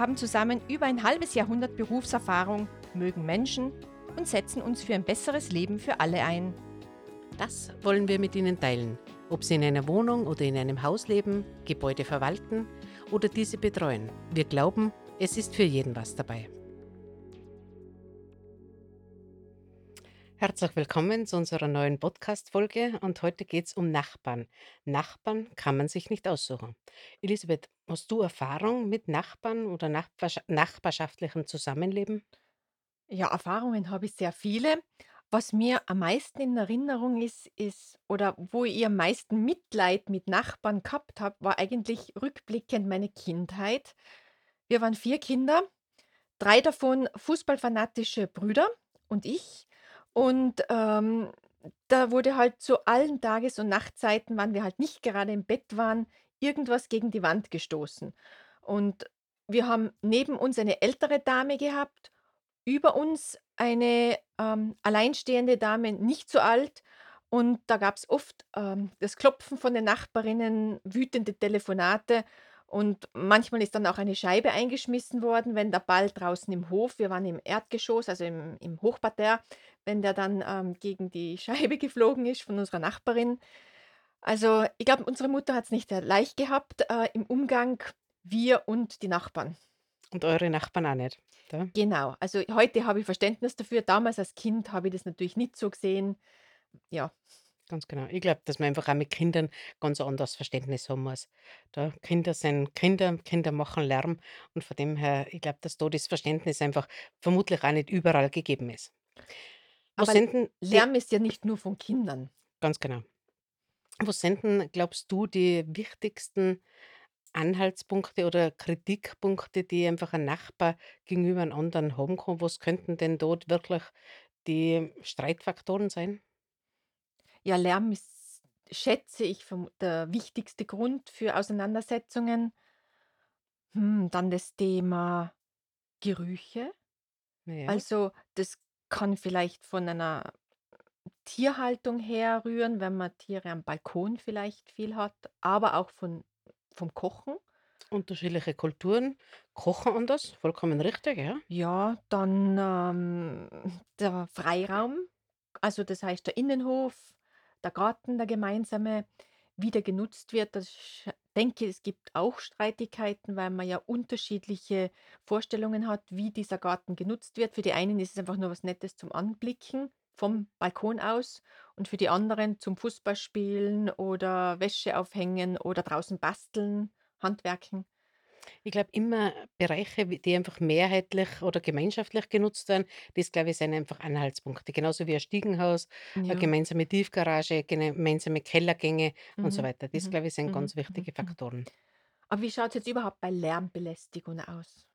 haben zusammen über ein halbes Jahrhundert Berufserfahrung, mögen Menschen und setzen uns für ein besseres Leben für alle ein. Das wollen wir mit Ihnen teilen, ob Sie in einer Wohnung oder in einem Haus leben, Gebäude verwalten oder diese betreuen. Wir glauben, es ist für jeden was dabei. Herzlich willkommen zu unserer neuen Podcast-Folge und heute geht es um Nachbarn. Nachbarn kann man sich nicht aussuchen. Elisabeth, hast du Erfahrung mit Nachbarn oder Nachbarsch nachbarschaftlichem Zusammenleben? Ja, Erfahrungen habe ich sehr viele. Was mir am meisten in Erinnerung ist, ist oder wo ich am meisten Mitleid mit Nachbarn gehabt habe, war eigentlich rückblickend meine Kindheit. Wir waren vier Kinder, drei davon fußballfanatische Brüder und ich. Und ähm, da wurde halt zu allen Tages- und Nachtzeiten, wann wir halt nicht gerade im Bett waren, irgendwas gegen die Wand gestoßen. Und wir haben neben uns eine ältere Dame gehabt über uns eine, ähm, alleinstehende Dame, nicht so alt, und da gab's oft, ähm, das Klopfen von den Nachbarinnen, wütende Telefonate und manchmal ist dann auch eine Scheibe eingeschmissen worden, wenn der Ball draußen im Hof wir waren im Erdgeschoss, also im im Hochparterre, wenn der dann, ähm, gegen die Scheibe geflogen ist von unserer Nachbarin. Also, ich glaube, unsere Mutter hat's nicht, äh, leicht gehabt, äh, im Umgang, wir und die Nachbarn. Und eure Nachbarn auch nicht, da? Genau. Also, heute habe ich Verständnis dafür. Damals als Kind habe ich das natürlich nicht so gesehen. Ja. Ganz genau. Ich glaube, dass man einfach auch mit Kindern ganz anderes Verständnis haben muss. Da Kinder sind Kinder, Kinder machen Lärm und von dem her, ich glaube, dass da das Verständnis einfach vermutlich auch nicht überall gegeben ist. Was Aber sind denn die Lärm ist ja nicht nur von Kindern. Ganz genau. Was sind denn, glaubst du, die wichtigsten Anhaltspunkte oder Kritikpunkte, die einfach ein Nachbar gegenüber einem anderen haben kann? Was könnten denn dort wirklich die Streitfaktoren sein? Ja, Lärm ist, schätze ich, der wichtigste Grund für Auseinandersetzungen. Hm, dann das Thema Gerüche. Ja. Also, das kann vielleicht von einer Tierhaltung herrühren, wenn man Tiere am Balkon vielleicht viel hat, aber auch von vom Kochen. Unterschiedliche Kulturen kochen anders, vollkommen richtig, ja. Ja, dann, ähm, der Freiraum, also das heißt der Innenhof, der Garten, der gemeinsame, wie der genutzt wird. Das denke, es gibt auch Streitigkeiten, weil man ja unterschiedliche Vorstellungen hat, wie dieser Garten genutzt wird. Für die einen ist es einfach nur was Nettes zum Anblicken vom Balkon aus und für die anderen zum Fußballspielen oder Wäsche aufhängen oder draußen basteln, handwerken. Ich glaube, immer Bereiche, wie die einfach mehrheitlich oder gemeinschaftlich genutzt werden, das, glaube ich, sind einfach Anhaltspunkte. Genauso wie ein Stiegenhaus, eine Ja. gemeinsame Tiefgarage, gene gemeinsame Kellergänge und so Mhm, weiter. Das, mhm, glaube ich, sind mhm, ganz mhm, wichtige mhm. Faktoren. Aber wie schaut's jetzt überhaupt bei Lärmbelästigung aus?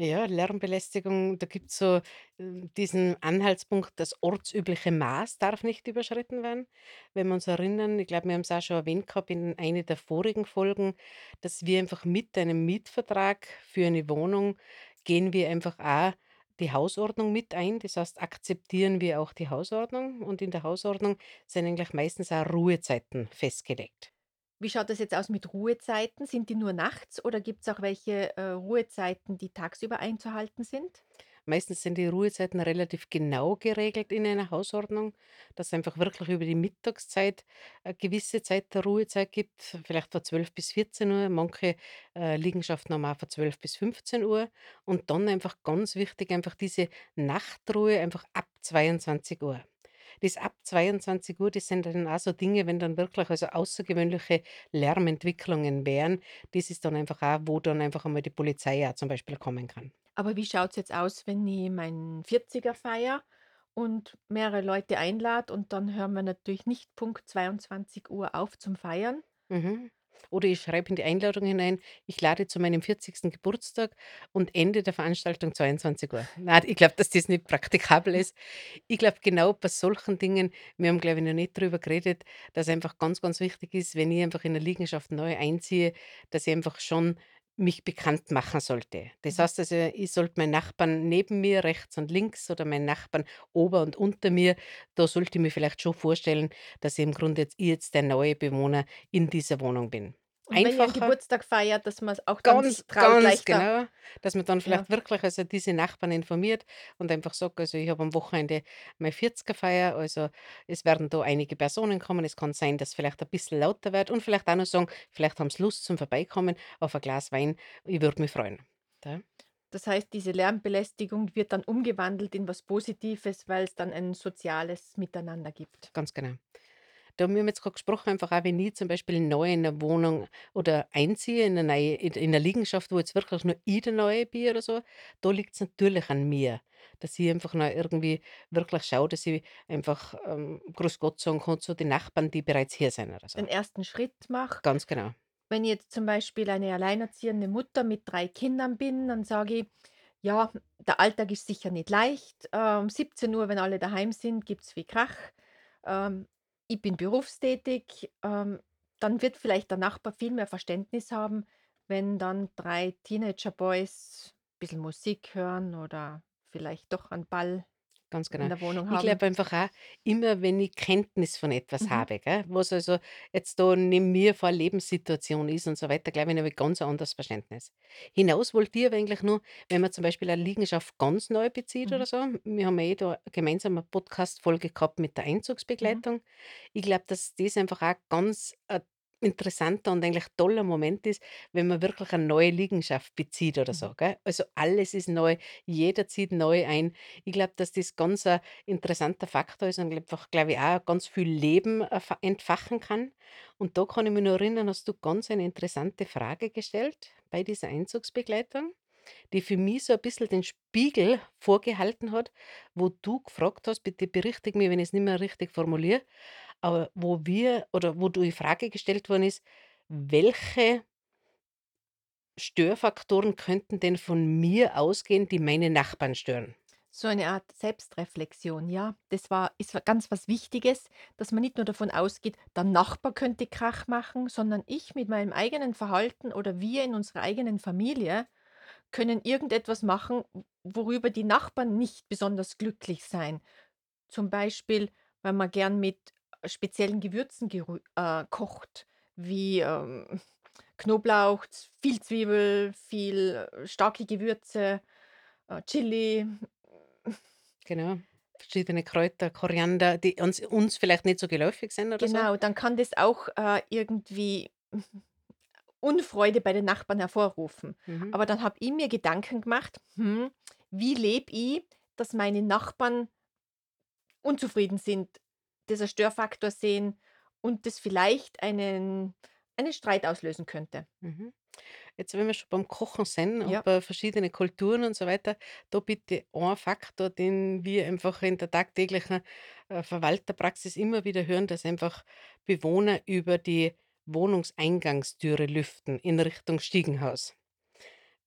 Ja, Lärmbelästigung, da gibt's so, ähm, diesen Anhaltspunkt, das ortsübliche Maß darf nicht überschritten werden. Wenn wir uns erinnern, ich glaube, wir haben's auch schon erwähnt gehabt in einer der vorigen Folgen, dass wir einfach mit einem Mietvertrag für eine Wohnung gehen wir einfach auch die Hausordnung mit ein. Das heißt, akzeptieren wir auch die Hausordnung und in der Hausordnung sind eigentlich meistens auch Ruhezeiten festgelegt. Wie schaut das jetzt aus mit Ruhezeiten? Sind die nur nachts oder gibt's auch welche, äh, Ruhezeiten, die tagsüber einzuhalten sind? Meistens sind die Ruhezeiten relativ genau geregelt in einer Hausordnung, dass es einfach wirklich über die Mittagszeit eine gewisse Zeit der Ruhezeit gibt, vielleicht von 12 bis 14:00. Manche, äh, Liegenschaften haben auch von 12 bis 15:00 und dann einfach ganz wichtig, einfach diese Nachtruhe einfach ab 22:00. Das ab 22:00, das sind dann auch so Dinge, wenn dann wirklich also außergewöhnliche Lärmentwicklungen wären, das ist dann einfach auch, wo dann einfach einmal die Polizei auch zum Beispiel kommen kann. Aber wie schaut's jetzt aus, wenn ich meinen 40er feiere und mehrere Leute einlade und dann hören wir natürlich nicht Punkt 22:00 auf zum Feiern? Mhm. Oder ich schreibe in die Einladung hinein: „Ich lade zu meinem 40. Geburtstag und Ende der Veranstaltung 22:00.“ Nein, ich glaube, dass das nicht praktikabel ist. Ich glaube, genau bei solchen Dingen wir haben, glaube ich, noch nicht drüber geredet, dass einfach ganz, ganz wichtig ist, wenn ich einfach in 'ne Liegenschaft neu einziehe, dass ich einfach schon mich bekannt machen sollte. Das Mhm. heißt also, ich sollte meinen Nachbarn neben mir, rechts und links oder meinen Nachbarn ober und unter mir da sollte ich mir vielleicht schon vorstellen, dass ich im Grunde jetzt ich jetzt der neue Bewohner in dieser Wohnung bin. Und wenn ihr Geburtstag feiert, dass man's auch dann Ganz, ganz leichter genau, dass man dann Ja. vielleicht wirklich also diese Nachbarn informiert und einfach sagt: „Also, ich habe am Wochenende meine 40er Feier, also es werden da einige Personen kommen. Es kann sein, dass vielleicht ein bisschen lauter wird“ und vielleicht auch noch sagen: „Vielleicht haben sie Lust zum Vorbeikommen auf ein Glas Wein. Ich würde mich freuen“, gell? Das heißt, diese Lärmbelästigung wird dann umgewandelt in was Positives, weil's dann ein soziales Miteinander gibt. Ganz genau. Da wir haben jetzt grad gesprochen, einfach auch wenn ich zum Beispiel neu in 'ne Wohnung oder einziehe in 'ne neue in in 'ne Liegenschaft, wo jetzt wirklich nur ich der Neue bin oder so, da liegt's natürlich an mir, dass ich einfach noch irgendwie wirklich schaue, dass ich einfach, ähm, grüß Gott sagen kann zu den Nachbarn, die bereits hier sind oder so. Den ersten Schritt mache. Ganz genau. Wenn ich jetzt zum Beispiel eine alleinerziehende Mutter mit 3 Kindern bin, dann sage ich: „Ja, der Alltag ist sicher nicht leicht. Äh, um 17:00, wenn alle daheim sind, gibt's viel Krach. Ähm, ich bin berufstätig.“ Ähm, dann wird vielleicht der Nachbar viel mehr Verständnis haben, wenn dann 3 Teenager-Boys bisschen Musik hören oder vielleicht doch einen Ball Ganz in genau. der Wohnung Ich haben. glaube einfach auch, immer wenn ich Kenntnis von etwas Mhm. habe, gell, was also jetzt da neben mir vor Lebenssituation ist und so weiter, glaube ich, habe ich ganz ein anderes Verständnis. Hinaus wollte ich aber eigentlich nur, wenn man zum Beispiel eine Liegenschaft ganz neu bezieht Mhm. oder so wir haben ja eh da gemeinsam 'ne Podcast-Folge gehabt mit der Mhm. Einzugsbegleitung. Ich glaube, dass das einfach auch ganz ein interessanter und eigentlich toller Moment ist, wenn man wirklich eine neue Liegenschaft bezieht oder Mhm. so, gell? Also, alles ist neu, jeder zieht neu ein. Ich glaube, dass das ganz ein interessanter Faktor ist und einfach, glaube ich, auch ganz viel Leben erfa entfachen kann. Und da kann ich mich noch erinnern, hast du ganz eine interessante Frage gestellt bei dieser Einzugsbegleitung, die für mich so ein bisschen den Spiegel vorgehalten hat, wo du gefragt hast, bitte berichtige mich, wenn ich's nicht mehr richtig formuliere, aber wo wir oder wo du die Frage gestellt worden ist: „Welche Störfaktoren könnten denn von mir ausgehen, die meine Nachbarn stören?“ So eine Art Selbstreflexion, ja. Das war ist ganz was Wichtiges, dass man nicht nur davon ausgeht, der Nachbar könnte Krach machen, sondern ich mit meinem eigenen Verhalten oder wir in unserer eigenen Familie können irgendetwas machen, worüber die Nachbarn nicht besonders glücklich sein. Zum Beispiel, weil man gern mit speziellen Gewürzen gerü äh, kocht, wie, ähm, Knoblauch, viel Zwiebel, viel äh, starke Gewürze, äh, Chili. Genau, verschiedene Kräuter, Koriander, die uns uns vielleicht nicht so geläufig sind oder so. Genau, dann kann das auch, äh, irgendwie Unfreude bei den Nachbarn hervorrufen. Mhm. Aber dann habe ich mir Gedanken gemacht: „Hm, wie lebe ich, dass meine Nachbarn unzufrieden sind, als Störfaktor sehen und das vielleicht einen einen Streit auslösen könnte?“ Mhm. Jetzt, wenn wir schon beim Kochen sind und Ja. bei verschiedene Kulturen und so weiter, da bitte ein Faktor, den wir einfach in der tagtäglichen, äh, Verwalterpraxis immer wieder hören, dass einfach Bewohner über die Wohnungseingangstüre lüften in Richtung Stiegenhaus.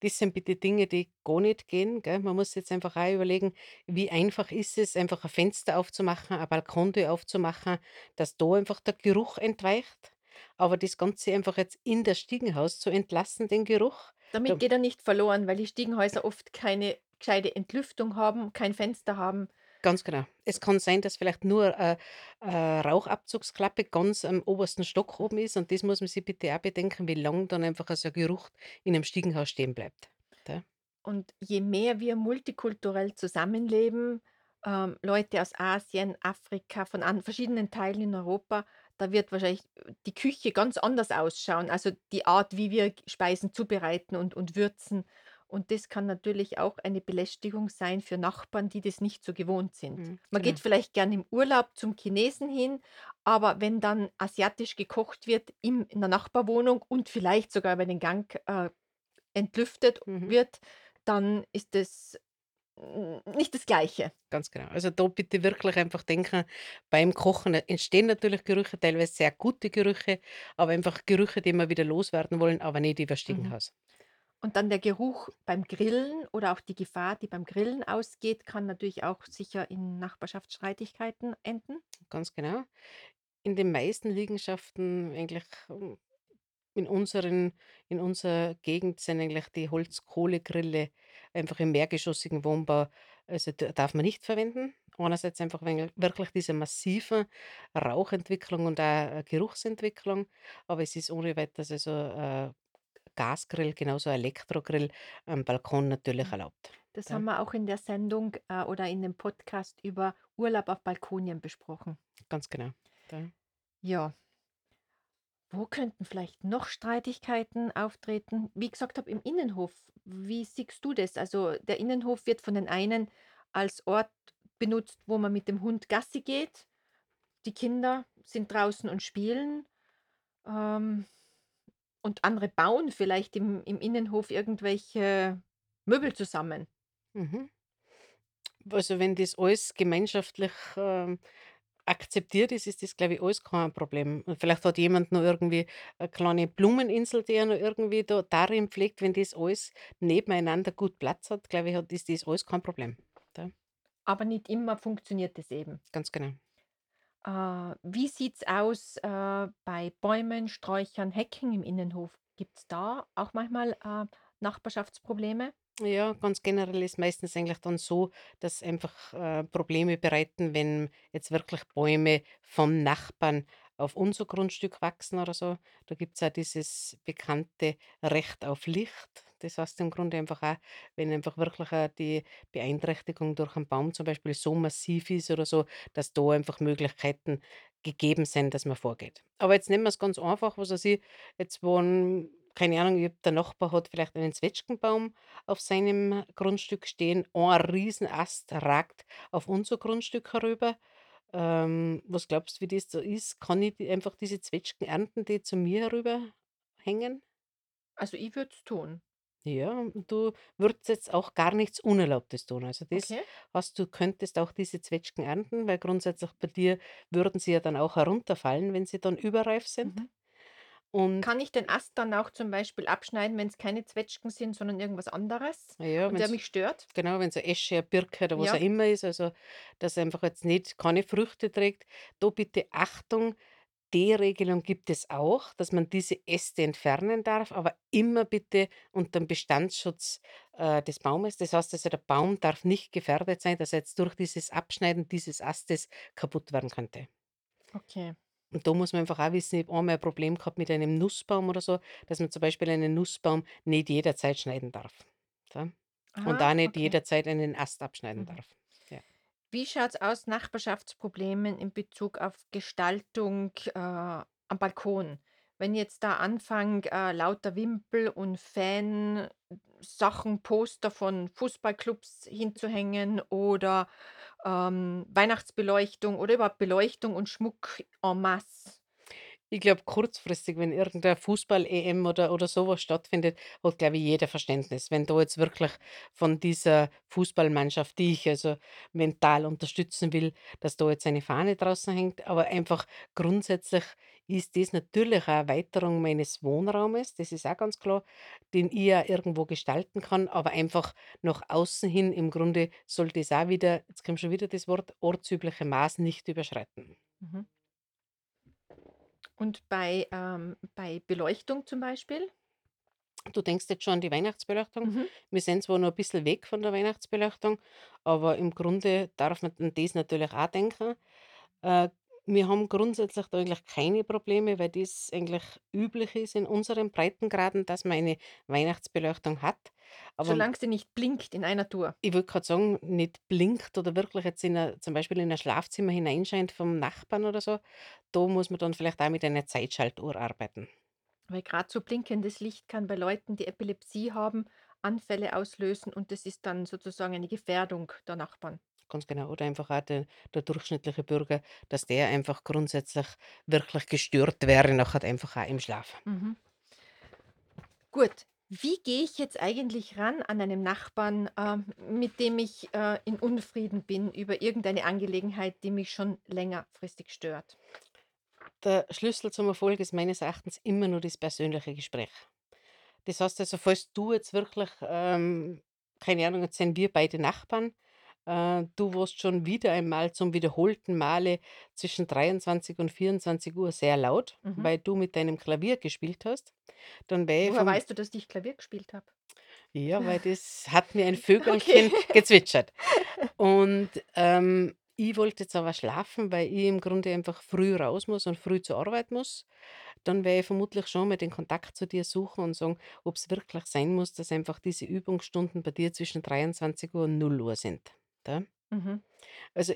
Das sind bitte Dinge, die gar nicht gehen, gell? Man muss jetzt einfach auch überlegen, wie einfach ist es, einfach ein Fenster aufzumachen, eine Balkontür aufzumachen, dass da einfach der Geruch entweicht. Aber das Ganze einfach jetzt in das Stiegenhaus zu entlassen, den Geruch, Damit da geht er nicht verloren, weil die Stiegenhäuser oft keine gescheite Entlüftung haben, kein Fenster haben. Ganz genau. Es kann sein, dass vielleicht nur äh, äh, Rauchabzugsklappe ganz am obersten Stock oben ist und das muss man sich bitte auch bedenken, wie lang dann einfach so ein Geruch in 'nem Stiegenhaus stehen bleibt, gell? Und je mehr wir multikulturell zusammenleben, ähm, Leute aus Asien, Afrika, von an verschiedenen Teilen in Europa, da wird wahrscheinlich äh, die Küche ganz anders ausschauen. Also, die Art, wie wir Speisen zubereiten und und würzen. Und das kann natürlich auch eine Belästigung sein für Nachbarn, die das nicht so gewohnt sind. Mhm, Man geht genau. vielleicht gern im Urlaub zum Chinesen hin, aber wenn dann asiatisch gekocht wird im in der Nachbarwohnung und vielleicht sogar über den Gang, äh, entlüftet Mhm. wird, dann ist das hm, nicht das Gleiche. Ganz genau. Also, da bitte wirklich einfach denken, beim Kochen entstehen natürlich Gerüche, teilweise sehr gute Gerüche, aber einfach Gerüche, die wir wieder loswerden wollen, aber nicht übers Mhm. Und dann der Geruch beim Grillen oder auch die Gefahr, die beim Grillen ausgeht, kann natürlich auch sicher in Nachbarschaftsstreitigkeiten enden. Ganz genau. In den meisten Liegenschaften eigentlich, hm, in unseren in unserer Gegend sind eigentlich die Holzkohlegrille einfach im mehrgeschossigen Wohnbau also, da darf man nicht verwenden. Einerseits einfach wegen wirklich dieser massiven Rauchentwicklung und auch, äh, Geruchsentwicklung, aber es ist ohne Weiteres also, äh, Gasgrill, genauso Elektrogrill am Balkon natürlich Mhm. erlaubt, Das haben gell? wir auch in der Sendung, äh, oder in dem Podcast über Urlaub auf Balkonien besprochen. Ganz genau, gell? Ja. Wo könnten vielleicht noch Streitigkeiten auftreten? Wie ich gesagt habe, im Innenhof. Wie siehst du das? Also, der Innenhof wird von den einen als Ort benutzt, wo man mit dem Hund Gassi geht. Die Kinder sind draußen und spielen, ähm, und andere bauen vielleicht im im Innenhof irgendwelche Möbel zusammen. Mhm. Also, wenn das alles gemeinschaftlich, ähm, akzeptiert ist, ist das, glaube ich, alles kein Problem. Und vielleicht hat jemand noch irgendwie eine kleine Blumeninsel, die er noch irgendwie da darin pflegt. Wenn das alles nebeneinander gut Platz hat, glaube ich, hat ist das alles kein Problem, gell? Aber nicht immer funktioniert es eben. Ganz genau. Äh, wie sieht's aus, äh, bei Bäumen, Sträuchern, Hecken im Innenhof? Gibt's da auch manchmal, äh, Nachbarschaftsprobleme? Ja, ganz generell ist meistens eigentlich dann so, dass einfach, äh, Probleme bereiten, wenn jetzt wirklich Bäume vom Nachbarn auf unser Grundstück wachsen oder so. Da gibt's ja dieses bekannte Recht auf Licht. Das heißt im Grunde einfach auch, wenn einfach wirklich auch die Beeinträchtigung durch einen Baum zum Beispiel so massiv ist oder so, dass da einfach Möglichkeiten gegeben sind, dass man vorgeht. Aber jetzt nehmen wir es ganz einfach, was weiß ich, jetzt wohnen keine Ahnung, der Nachbar hat vielleicht einen Zwetschgenbaum auf seinem Grundstück stehen. Ein Riesenast ragt auf unser Grundstück herüber. Ähm, was glaubst du, wie das so ist? Kann ich einfach diese Zwetschgen ernten, die zu mir herüberhängen? Also, ich würde es tun. Ja, und du würdest jetzt auch gar nichts Unerlaubtes tun. Also das Okay. heißt, du könntest auch diese Zwetschgen ernten, weil grundsätzlich bei dir würden sie ja dann auch herunterfallen, wenn sie dann überreif sind. Mhm. Und Kann ich den Ast dann auch zum Beispiel abschneiden, wenn es keine Zwetschgen sind, sondern irgendwas anderes ja, und wenn der mich stört? Genau, wenn wenn's 'ne Esche, eine Birke oder was auch Ja. immer ist, also, dass einfach jetzt nicht keine Früchte trägt. Da bitte Achtung, die Regelung gibt es auch, dass man diese Äste entfernen darf, aber immer bitte unter dem Bestandsschutz, äh, des Baumes. Das heißt also, der Baum darf nicht gefährdet sein, dass er jetzt durch dieses Abschneiden dieses Astes kaputt werden könnte. Okay. Und da muss man einfach auch wissen, ich habe einmal ein Problem gehabt mit einem Nussbaum oder so, dass man zum Beispiel einen Nussbaum nicht jederzeit schneiden darf, gell? Und auch Ah, nicht okay. jederzeit einen Ast abschneiden Mhm. darf. Wie schaut's aus, Nachbarschaftsproblemen in Bezug auf Gestaltung, äh, am Balkon? Wenn jetzt da anfangen, äh, lauter Wimpel und Fansachen, Poster von Fußballclubs hinzuhängen oder, ähm, Weihnachtsbeleuchtung oder überhaupt Beleuchtung und Schmuck en masse. Ich glaube, kurzfristig, wenn irgendein Fußball-EM oder oder sowas stattfindet, hat, glaube ich, jeder Verständnis. Wenn da jetzt wirklich von dieser Fußballmannschaft, die ich also mental unterstützen will, dass da jetzt eine Fahne draußen hängt. Aber einfach grundsätzlich ist das natürlich eine Erweiterung meines Wohnraumes, das ist auch ganz klar, den ich ja irgendwo gestalten kann, aber einfach nach außen hin im Grunde sollte es auch wieder jetzt kommt schon wieder das Wort, ortsübliche Maß nicht überschreiten. Mhm. Und bei, ähm bei Beleuchtung zum Beispiel? Du denkst jetzt schon an die Weihnachtsbeleuchtung. Mhm. Wir sind zwar noch ein bisschen weg von der Weihnachtsbeleuchtung, aber im Grunde darf man an das natürlich auch denken. Äh, wir haben grundsätzlich da eigentlich keine Probleme, weil das eigentlich üblich ist in unseren Breitengraden, dass man eine Weihnachtsbeleuchtung hat. Aber Solange sie nicht blinkt in einer Tour. ich wollte gerade sagen, nicht blinkt oder wirklich jetzt in ein zum Beispiel in ein Schlafzimmer hineinscheint vom Nachbarn oder so, da muss man dann vielleicht auch mit einer Zeitschaltuhr arbeiten. Weil gerade so blinkendes Licht kann bei Leuten, die Epilepsie haben, Anfälle auslösen und das ist dann sozusagen eine Gefährdung der Nachbarn. Ganz genau. Oder einfach auch der der durchschnittliche Bürger, dass der einfach grundsätzlich wirklich gestört wäre, nachher einfach auch im Schlaf. Mhm. Gut. Wie gehe ich jetzt eigentlich ran an einem Nachbarn, ähm, mit dem ich, äh, in Unfrieden bin über irgendeine Angelegenheit, die mich schon längerfristig stört? Der Schlüssel zum Erfolg ist meines Erachtens immer nur das persönliche Gespräch. Das heißt also, falls du jetzt wirklich, ähm, keine Ahnung, jetzt sind wir beide Nachbarn, äh, du warst schon wieder einmal zum wiederholten Male zwischen 23 und 24 sehr laut, Mhm. weil du mit deinem Klavier gespielt hast, dann wäre ich Woher vom weißt du, dass ich Klavier gespielt habe? ja, weil das hat mir ein Okay. Vögelchen gezwitschert. Und, ähm, ich wollte jetzt aber schlafen, weil ich im Grunde einfach früh raus muss und früh zur Arbeit muss. Dann werde ich vermutlich schon mal den Kontakt zu dir suchen und sagen, ob es wirklich sein muss, dass einfach diese Übungsstunden bei dir zwischen 23:00 und null Uhr sind, da. Mhm. Also,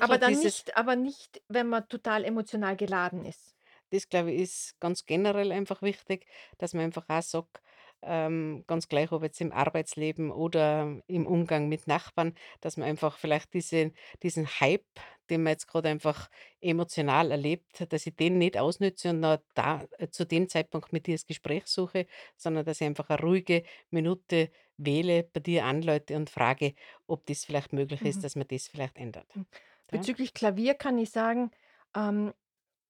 Aber wirklich dann dieses nicht aber nicht, wenn man total emotional geladen ist. Das, glaube ich, ist ganz generell einfach wichtig, dass man einfach auch sagt, ähm, ganz gleich, ob jetzt im Arbeitsleben oder im Umgang mit Nachbarn, dass man einfach vielleicht diese diesen Hype, den man jetzt gerade einfach emotional erlebt, dass ich den nicht ausnütze und noch da äh, zu dem Zeitpunkt mit dir das Gespräch suche, sondern dass ich einfach eine ruhige Minute wähle, bei dir anläute und frage, ob das vielleicht möglich ist, Mhm. dass man das vielleicht ändert. Hm. Ja? Bezüglich Klavier kann ich sagen, ähm,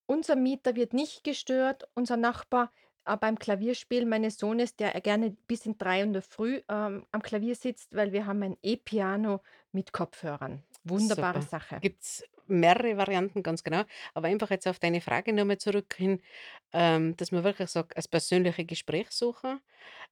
unser Mieter wird nicht gestört, unser Nachbar, äh, beim Klavierspielen meines Sohnes, der gerne bis in 3 in der Früh, ähm, am Klavier sitzt, weil wir haben ein E-Piano mit Kopfhörern. Wunderbare Super. Sache. Gibt's mehrere Varianten, ganz genau. Aber einfach jetzt auf deine Frage noch mal zurück hin, ähm, dass man wirklich sagt, als persönliche Gesprächssucher,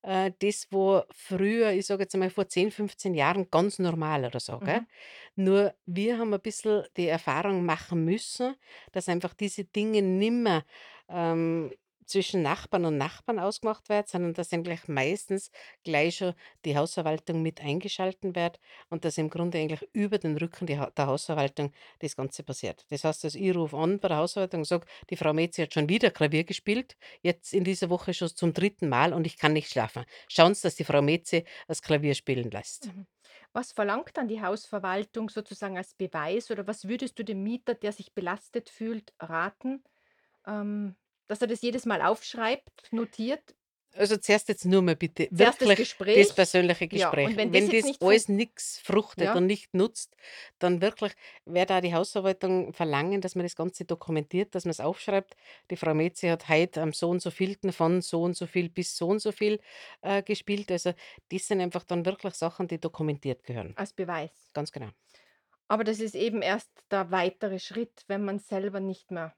äh, das, wo früher, ich sage jetzt einmal vor 10, 15 Jahren ganz normal oder so? Mhm, Nur wir haben ein bisschen die Erfahrung machen müssen, dass einfach diese Dinge nimmer, ähm, zwischen Nachbarn und Nachbarn ausgemacht wird, sondern dass eigentlich meistens gleich schon die Hausverwaltung mit eingeschalten wird und dass im Grunde eigentlich über den Rücken die Ha der Hausverwaltung das Ganze passiert. Das heißt, also, ich rufe an bei der Hausverwaltung und sage: „Die Frau Metzi hat schon wieder Klavier gespielt, jetzt in dieser Woche schon zum dritten Mal und ich kann nicht schlafen. Schauen Sie, dass die Frau Metzi das Klavier spielen lässt.“ mhm. Was verlangt dann die Hausverwaltung sozusagen als Beweis oder was würdest du dem Mieter, der sich belastet fühlt, raten, ähm, dass er das jedes Mal aufschreibt, notiert? Also, zuerst jetzt nur mal bitte Zuerst das wirklich das Gespräch, persönliche ja, Gespräch. und wenn das Wenn das alles nix fruchtet ja, und nicht nutzt, dann wirklich werde auch die Hausverwaltung verlangen, dass man das Ganze dokumentiert, dass man es aufschreibt. Die Frau Metzi hat heute am so und so vielten von so und so viel bis so und so viel, äh, gespielt. Also, das sind einfach dann wirklich Sachen, die dokumentiert gehören. als Beweis. Ganz genau. Aber das ist eben erst der weitere Schritt, wenn man selber nicht mehr,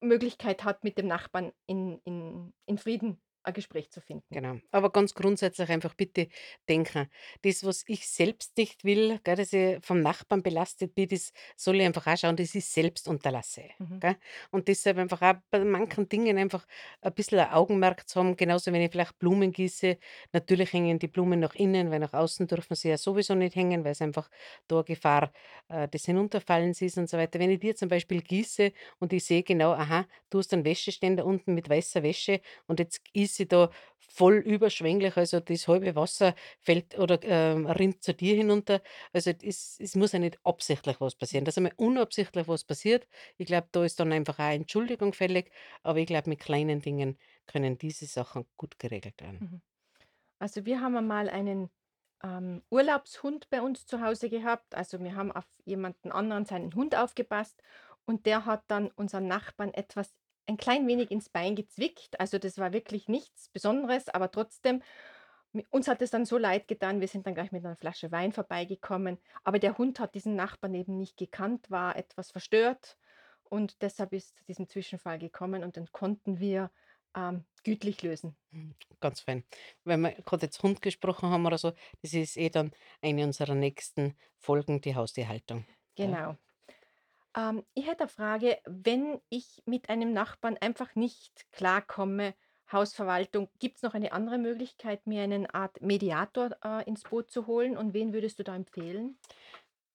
Möglichkeit hat, mit dem Nachbarn in in in Frieden ein Gespräch zu finden. Genau. Aber ganz grundsätzlich einfach bitte denken, das, was ich selbst nicht will, gell, dass ich vom Nachbarn belastet bin, das soll ich einfach auch schauen, dass ich selbst unterlasse. Mhm, Gell? Und deshalb einfach auch bei manchen Dingen einfach ein bisschen ein Augenmerk zu haben, genauso wenn ich vielleicht Blumen gieße. Natürlich hängen die Blumen nach innen, weil nach außen dürfen sie ja sowieso nicht hängen, weil es einfach da eine Gefahr äh, des Hinunterfallens ist und so weiter. Wenn ich dir zum Beispiel gieße und ich sehe genau, aha, du hast einen Wäscheständer unten mit weißer Wäsche und jetzt ist sie da voll überschwänglich, also das halbe Wasser fällt oder, ähm, rinnt zu dir hinunter. Also, es muss ja nicht absichtlich was passieren. Dass einmal unabsichtlich was passiert, ich glaube, da ist dann einfach auch Entschuldigung fällig, aber ich glaube, mit kleinen Dingen können diese Sachen gut geregelt werden. mhm. Also, wir haben einmal einen, ähm, Urlaubshund bei uns zu Hause gehabt. Also, wir haben auf jemanden anderen seinen Hund aufgepasst und der hat dann unseren Nachbarn etwas ein klein wenig ins Bein gezwickt. Also, das war wirklich nichts Besonderes, aber trotzdem, uns hat es dann so leid getan, wir sind dann gleich mit einer Flasche Wein vorbeigekommen. Aber der Hund hat diesen Nachbarn eben nicht gekannt, war etwas verstört und deshalb ist zu diesem Zwischenfall gekommen und den konnten wir, ähm, gütlich lösen. Mhm, ganz fein. Wenn wir gerade jetzt Hund gesprochen haben oder so, das ist eh dann eine unserer nächsten Folgen, die Haustierhaltung? Genau. Ähm, ich hätte eine Frage, wenn ich mit einem Nachbarn einfach nicht klarkomme, Hausverwaltung, gibt es noch eine andere Möglichkeit, mir eine Art Mediator, äh, ins Boot zu holen und wen würdest du da empfehlen?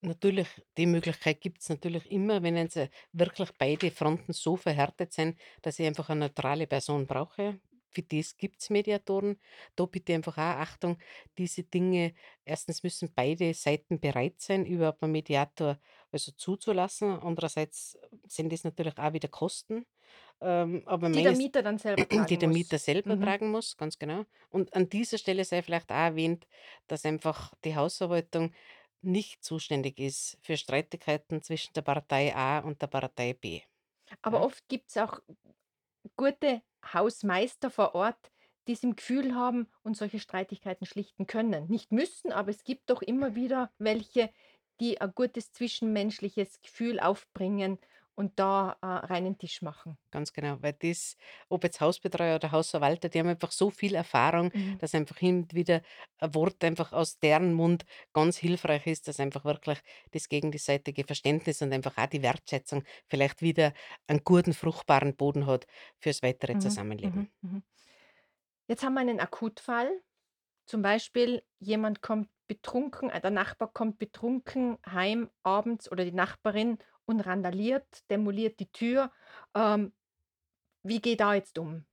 Natürlich, die Möglichkeit gibt's natürlich immer, wenn jetzt, äh, wirklich beide Fronten so verhärtet sind, dass ich einfach eine neutrale Person brauche. Für das gibt's Mediatoren. Da bitte einfach auch Achtung, diese Dinge erstens müssen beide Seiten bereit sein, überhaupt einen Mediator also zuzulassen. Andererseits sind das natürlich auch wieder Kosten. ähm, aber Die der meines Mieter dann selber die tragen der muss. Mieter selber Mhm. tragen muss, ganz genau. Und an dieser Stelle sei vielleicht auch erwähnt, dass einfach die Hausverwaltung nicht zuständig ist für Streitigkeiten zwischen der Partei A und der Partei B. Aber Ja, oft gibt's auch gute Hausmeister vor Ort, die's im Gefühl haben und solche Streitigkeiten schlichten können. Nicht müssen, aber es gibt doch immer wieder welche, die ein gutes zwischenmenschliches Gefühl aufbringen und da, äh, reinen Tisch machen. ganz genau, weil das ob jetzt Hausbetreuer oder Hausverwalter, die haben einfach so viel Erfahrung, Mhm. dass einfach hin und wieder ein Wort einfach aus deren Mund ganz hilfreich ist, dass einfach wirklich das gegenseitige Verständnis und einfach auch die Wertschätzung vielleicht wieder einen guten, fruchtbaren Boden hat fürs weitere Mhm. Zusammenleben. Mhm. Mhm. Jetzt haben wir einen Akutfall. Zum Beispiel, jemand kommt betrunken äh, der Nachbar kommt betrunken heim abends oder die Nachbarin und randaliert, demoliert die Tür. Ähm, wie gehe da jetzt um?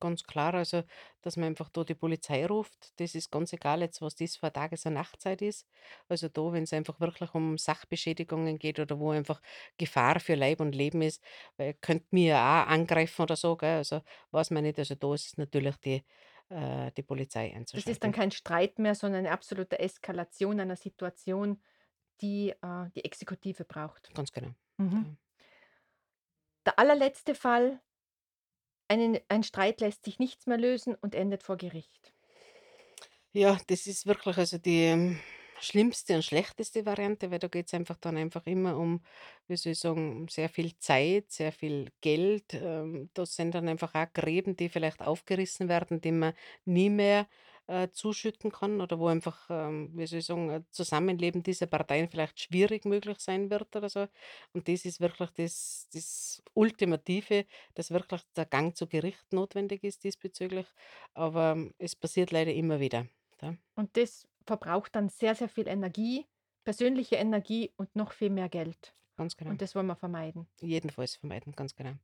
Ganz klar, also, dass man einfach da die Polizei ruft. Das ist ganz egal jetzt, was das für Tages und Nachtzeit ist. Also, da, wenn es einfach wirklich um Sachbeschädigungen geht oder wo einfach Gefahr für Leib und Leben ist, weil könnte mir auch angreifen oder so, gell? Also, weiß man nicht. Also, da ist es natürlich die äh, die Polizei Das ist dann einzuschalten. kein Streit mehr, sondern eine absolute Eskalation einer Situation, die, äh, die Exekutive braucht. Ganz genau. Mhm. Ja. Der allerletzte Fall, einen ein Streit lässt sich nichts mehr lösen und endet vor Gericht. Ja, das ist wirklich also die, schlimmste und schlechteste Variante, weil da geht's einfach dann einfach immer um, wie soll ich sagen, sehr viel Zeit, sehr viel Geld. Ähm, das sind dann einfach auch Gräben, die vielleicht aufgerissen werden, die man nie mehr, äh, zuschütten kann oder wo einfach, ähm, wie soll ich sagen, ein Zusammenleben dieser Parteien vielleicht schwierig möglich sein wird oder so. Und das ist wirklich das das Ultimative, dass wirklich der Gang zu Gericht notwendig ist diesbezüglich, aber ähm, es passiert leider immer wieder. Und das verbraucht dann sehr, sehr viel Energie, persönliche Energie und noch viel mehr Geld. ganz genau. Und das wollen wir vermeiden. Jedenfalls vermeiden, ganz genau.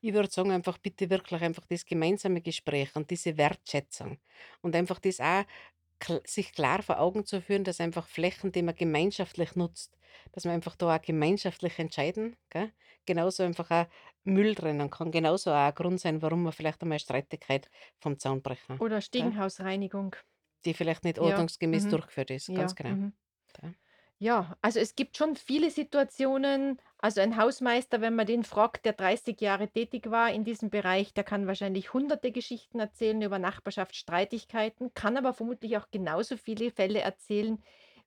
Ich würde sagen, einfach bitte wirklich einfach das gemeinsame Gespräch und diese Wertschätzung und einfach das auch sich klar vor Augen zu führen, dass einfach Flächen, die man gemeinschaftlich nutzt, dass man einfach da auch gemeinschaftlich entscheiden, gell? Genauso einfach auch Müll trennen kann, genauso auch ein Grund sein, warum man vielleicht einmal Streitigkeit vom Zaun brechen, Oder gell? Die vielleicht nicht Ja, ordnungsgemäß mhm, durchgeführt ist, ganz ja, genau, mhm. ja. Ja, also es gibt schon viele Situationen. Also ein Hausmeister, wenn man den fragt, der 30 Jahre tätig war in diesem Bereich, der kann wahrscheinlich hunderte Geschichten erzählen über Nachbarschaftsstreitigkeiten, kann aber vermutlich auch genauso viele Fälle erzählen,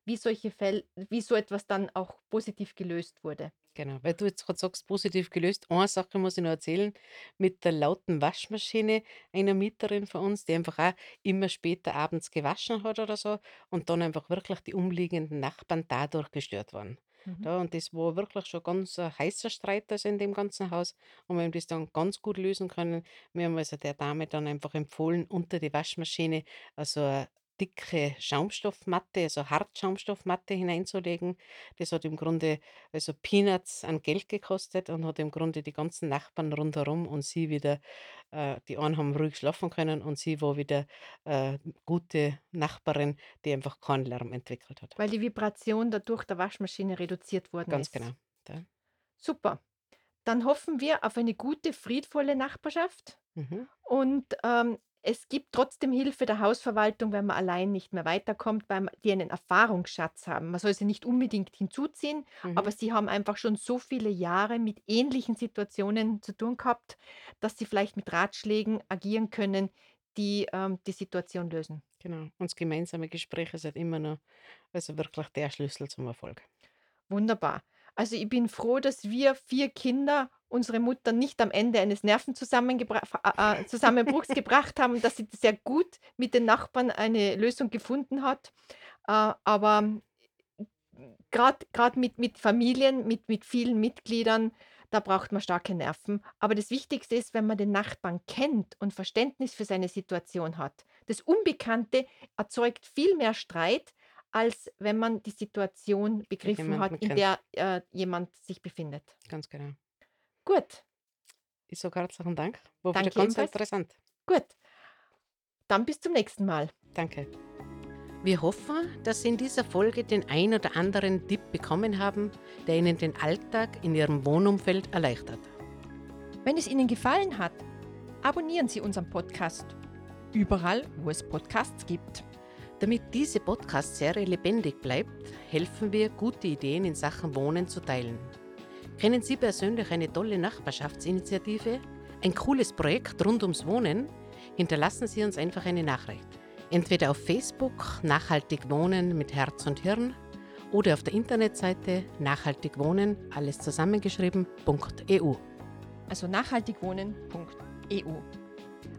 wie solche Fälle, wie so etwas dann auch positiv gelöst wurde. Genau, weil du jetzt gerade sagst, positiv gelöst. Eine Sache muss ich noch erzählen, mit der lauten Waschmaschine einer Mieterin von uns, die einfach auch immer später abends gewaschen hat oder so und dann einfach wirklich die umliegenden Nachbarn dadurch gestört waren. Mhm. Da, und das war wirklich schon ganz ein heißer Streit also in dem ganzen Haus und wir haben das dann ganz gut lösen können. Wir haben also der Dame dann einfach empfohlen, unter die Waschmaschine also dicke Schaumstoffmatte, also Hartschaumstoffmatte hineinzulegen. Das hat im Grunde also Peanuts an Geld gekostet und hat im Grunde die ganzen Nachbarn rundherum und sie wieder äh, die einen haben ruhig schlafen können und sie war wieder, äh, gute Nachbarin, die einfach keinen Lärm entwickelt hat. Weil die Vibration dadurch der Waschmaschine reduziert worden Ganz genau, ist. ja. Super. Dann hoffen wir auf eine gute, friedvolle Nachbarschaft. Mhm, Und, ähm, es gibt trotzdem Hilfe der Hausverwaltung, wenn man allein nicht mehr weiterkommt, weil die einen Erfahrungsschatz haben. Man soll sie nicht unbedingt hinzuziehen, aber mhm, sie haben einfach schon so viele Jahre mit ähnlichen Situationen zu tun gehabt, dass sie vielleicht mit Ratschlägen agieren können, die, ähm, die Situation lösen. genau. Und das gemeinsame Gespräch ist halt immer noch also wirklich der Schlüssel zum Erfolg. Wunderbar. Also, ich bin froh, dass wir 4 Kinder unsere Mutter nicht am Ende eines Nervenzusammengebra äh, äh, Zusammenbruchs gebracht haben, dass sie sehr gut mit den Nachbarn eine Lösung gefunden hat. Äh, aber gerade gerade mit mit Familien, mit mit vielen Mitgliedern, da braucht man starke Nerven. Aber das Wichtigste ist, wenn man den Nachbarn kennt und Verständnis für seine Situation hat. Das Unbekannte erzeugt viel mehr Streit, als wenn man die Situation begriffen hat, Jemanden in kennt. der, äh, jemand sich befindet. Ganz genau. Gut, Ich sage herzlichen Dank. War wieder danke ganz ebenfalls. interessant. Gut, dann bis zum nächsten Mal. Danke. Wir hoffen, dass Sie in dieser Folge den ein oder anderen Tipp bekommen haben, der Ihnen den Alltag in Ihrem Wohnumfeld erleichtert. Wenn es Ihnen gefallen hat, abonnieren Sie unseren Podcast. Überall, wo es Podcasts gibt. Damit diese Podcast-Serie lebendig bleibt, helfen wir, gute Ideen in Sachen Wohnen zu teilen. Kennen Sie persönlich eine tolle Nachbarschaftsinitiative? Ein cooles Projekt rund ums Wohnen? Hinterlassen Sie uns einfach eine Nachricht. Entweder auf Facebook Nachhaltig Wohnen mit Herz und Hirn oder auf der Internetseite Nachhaltig Wohnen, alles zusammengeschrieben.eu. Also nachhaltigwohnen.eu.